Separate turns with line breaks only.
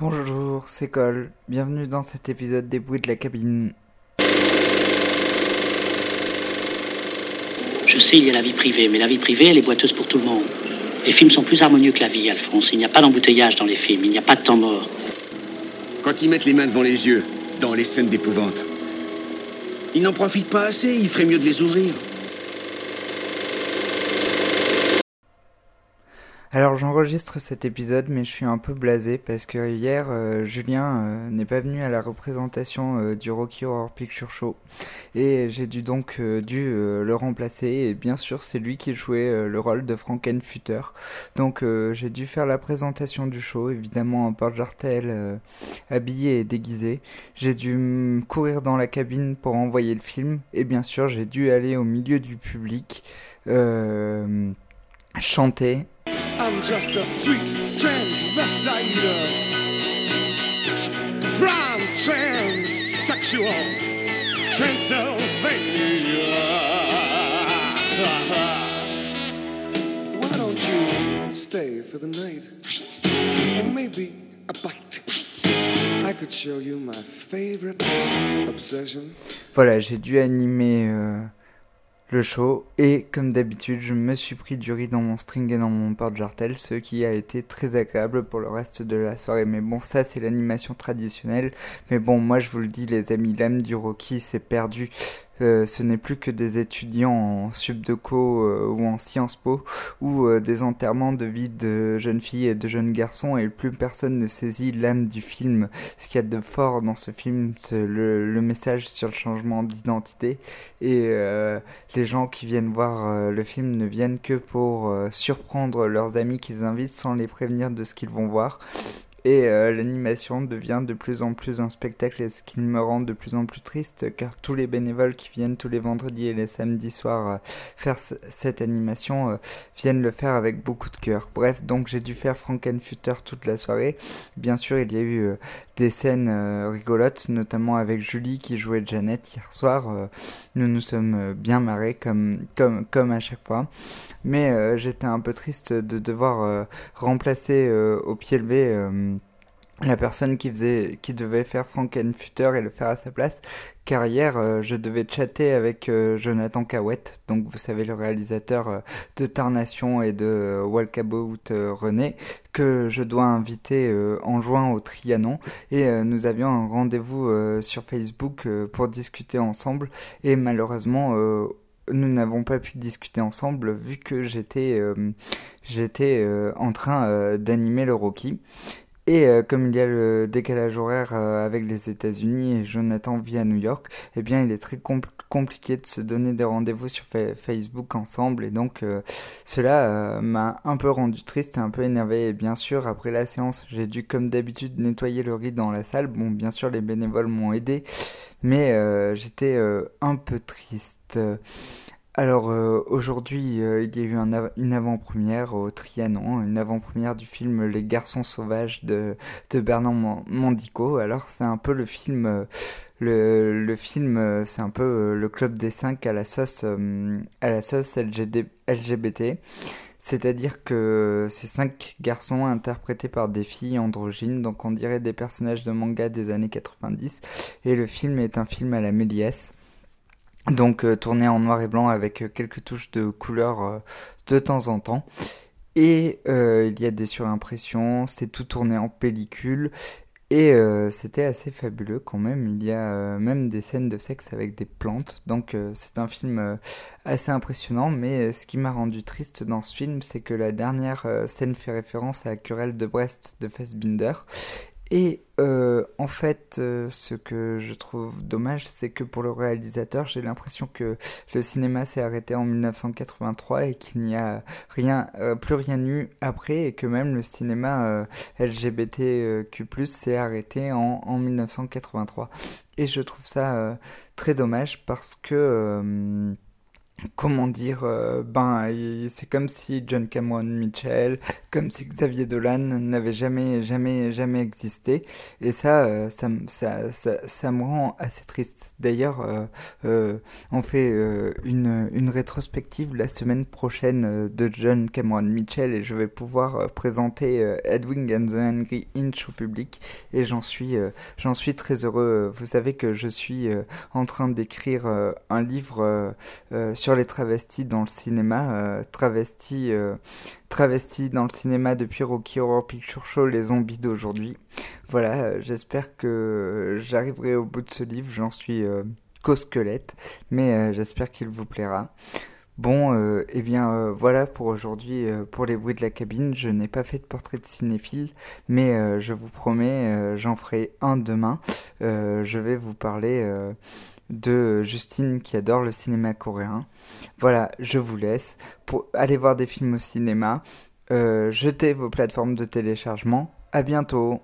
Bonjour, c'est Cole. Bienvenue dans cet épisode des bruits de la cabine.
Je sais, il y a la vie privée, mais la vie privée, elle est boiteuse pour tout le monde. Les films sont plus harmonieux que la vie, Alphonse. Il n'y a pas d'embouteillage dans les films, il n'y a pas de temps mort.
Quand ils mettent les mains devant les yeux, dans les scènes d'épouvante, ils n'en profitent pas assez, il ferait mieux de les ouvrir.
Alors j'enregistre cet épisode mais je suis un peu blasé parce que hier euh, Julien euh, n'est pas venu à la représentation euh, du Rocky Horror Picture Show. Et j'ai dû donc dû le remplacer. Et bien sûr c'est lui qui jouait le rôle de Frankenfutter. Donc j'ai dû faire la présentation du show évidemment en porte-jartel habillé et déguisé. J'ai dû courir dans la cabine pour envoyer le film. Et bien sûr j'ai dû aller au milieu du public chanter I'm just a sweet transvestite from transsexual Transylvania. Why don't you stay for the night? Or maybe a bite. I could show you my favorite obsession. Voilà, j'ai dû animer. Euh le show. Et comme d'habitude je me suis pris du riz dans mon string et dans mon porte-jartel ce qui a été très agréable pour le reste de la soirée. Mais bon ça c'est l'animation traditionnelle. Mais bon moi je vous le dis les amis l'âme du Rocky s'est perdu euh, ce n'est plus que des étudiants en subdeco euh, ou en Sciences Po ou euh, des enterrements de vie de jeunes filles et de jeunes garçons et plus personne ne saisit l'âme du film. Ce qu'il y a de fort dans ce film, c'est le, le, message sur le changement d'identité et les gens qui viennent voir le film ne viennent que pour surprendre leurs amis qu'ils invitent sans les prévenir de ce qu'ils vont voir et euh, l'animation devient de plus en plus un spectacle, et ce qui me rend de plus en plus triste, car tous les bénévoles qui viennent tous les vendredis et les samedis soirs euh, faire cette animation euh, viennent le faire avec beaucoup de cœur. Bref, donc j'ai dû faire Frankenfutter toute la soirée. Bien sûr, il y a eu des scènes rigolotes, notamment avec Julie qui jouait Janet hier soir. nous nous sommes bien marrés comme, comme, comme à chaque fois. Mais j'étais un peu triste de devoir remplacer au pied levé la personne qui faisait qui devait faire Frankenfutter et le faire à sa place. Car hier euh, je devais chatter avec euh, Jonathan Cahouette donc vous savez le réalisateur euh, de Tarnation et de Walkabout René que je dois inviter en juin au Trianon. Et nous avions un rendez-vous sur Facebook pour discuter ensemble. Et malheureusement nous n'avons pas pu discuter ensemble vu que j'étais j'étais en train d'animer le Rocky et euh, comme il y a le décalage horaire euh, avec les États-Unis et Jonathan vit à New York, eh bien il est très compliqué de se donner des rendez-vous sur Facebook ensemble et donc euh, cela m'a un peu rendu triste et un peu énervé. Et bien sûr, après la séance, j'ai dû comme d'habitude nettoyer le riz dans la salle. Bon, bien sûr, les bénévoles m'ont aidé, mais j'étais un peu triste. Alors euh, aujourd'hui, euh, il y a eu une avant-première au Trianon, une avant-première du film Les Garçons Sauvages de, Bernard Mandico. Alors c'est un peu le film, euh, le, le, film, c'est un peu le club des cinq à la sauce, à la sauce LGBT. C'est-à-dire que ces cinq garçons interprétés par des filles androgynes, donc on dirait des personnages de manga des années 90. Et le film est un film à la Méliès donc euh, tourné en noir et blanc avec euh, quelques touches de couleur euh, de temps en temps. Et il y a des surimpressions, c'est tout tourné en pellicule. Et c'était assez fabuleux quand même. Il y a même des scènes de sexe avec des plantes. Donc c'est un film assez impressionnant. Mais ce qui m'a rendu triste dans ce film, c'est que la dernière scène fait référence à la querelle de Brest de Fassbinder. Et euh, en fait, euh, ce que je trouve dommage, c'est que pour le réalisateur, j'ai l'impression que le cinéma s'est arrêté en 1983 et qu'il n'y a rien, euh, plus rien eu après, et que même le cinéma LGBTQ+ s'est arrêté en, en, 1983. Et je trouve ça très dommage parce que comment dire, euh, ben, c'est comme si John Cameron Mitchell, comme si Xavier Dolan n'avait jamais, jamais, jamais existé. Et ça, euh, ça, ça, ça, me rend assez triste. D'ailleurs, euh, on fait une, une rétrospective la semaine prochaine de John Cameron Mitchell et je vais pouvoir présenter Edwin and the Angry Inch au public et j'en suis, j'en suis très heureux. Vous savez que je suis en train d'écrire un livre sur les travestis dans le cinéma, euh, travestis, euh, travestis dans le cinéma depuis Rocky Horror Picture Show, les zombies d'aujourd'hui. Voilà, euh, j'espère que j'arriverai au bout de ce livre, j'en suis qu'au squelette, mais j'espère qu'il vous plaira. Bon, et eh bien voilà pour aujourd'hui, pour les bruits de la cabine. Je n'ai pas fait de portrait de cinéphile, mais je vous promets, j'en ferai un demain. je vais vous parler de Justine qui adore le cinéma coréen. Voilà, je vous laisse pour aller voir des films au cinéma. Euh, jetez vos plateformes de téléchargement. À bientôt.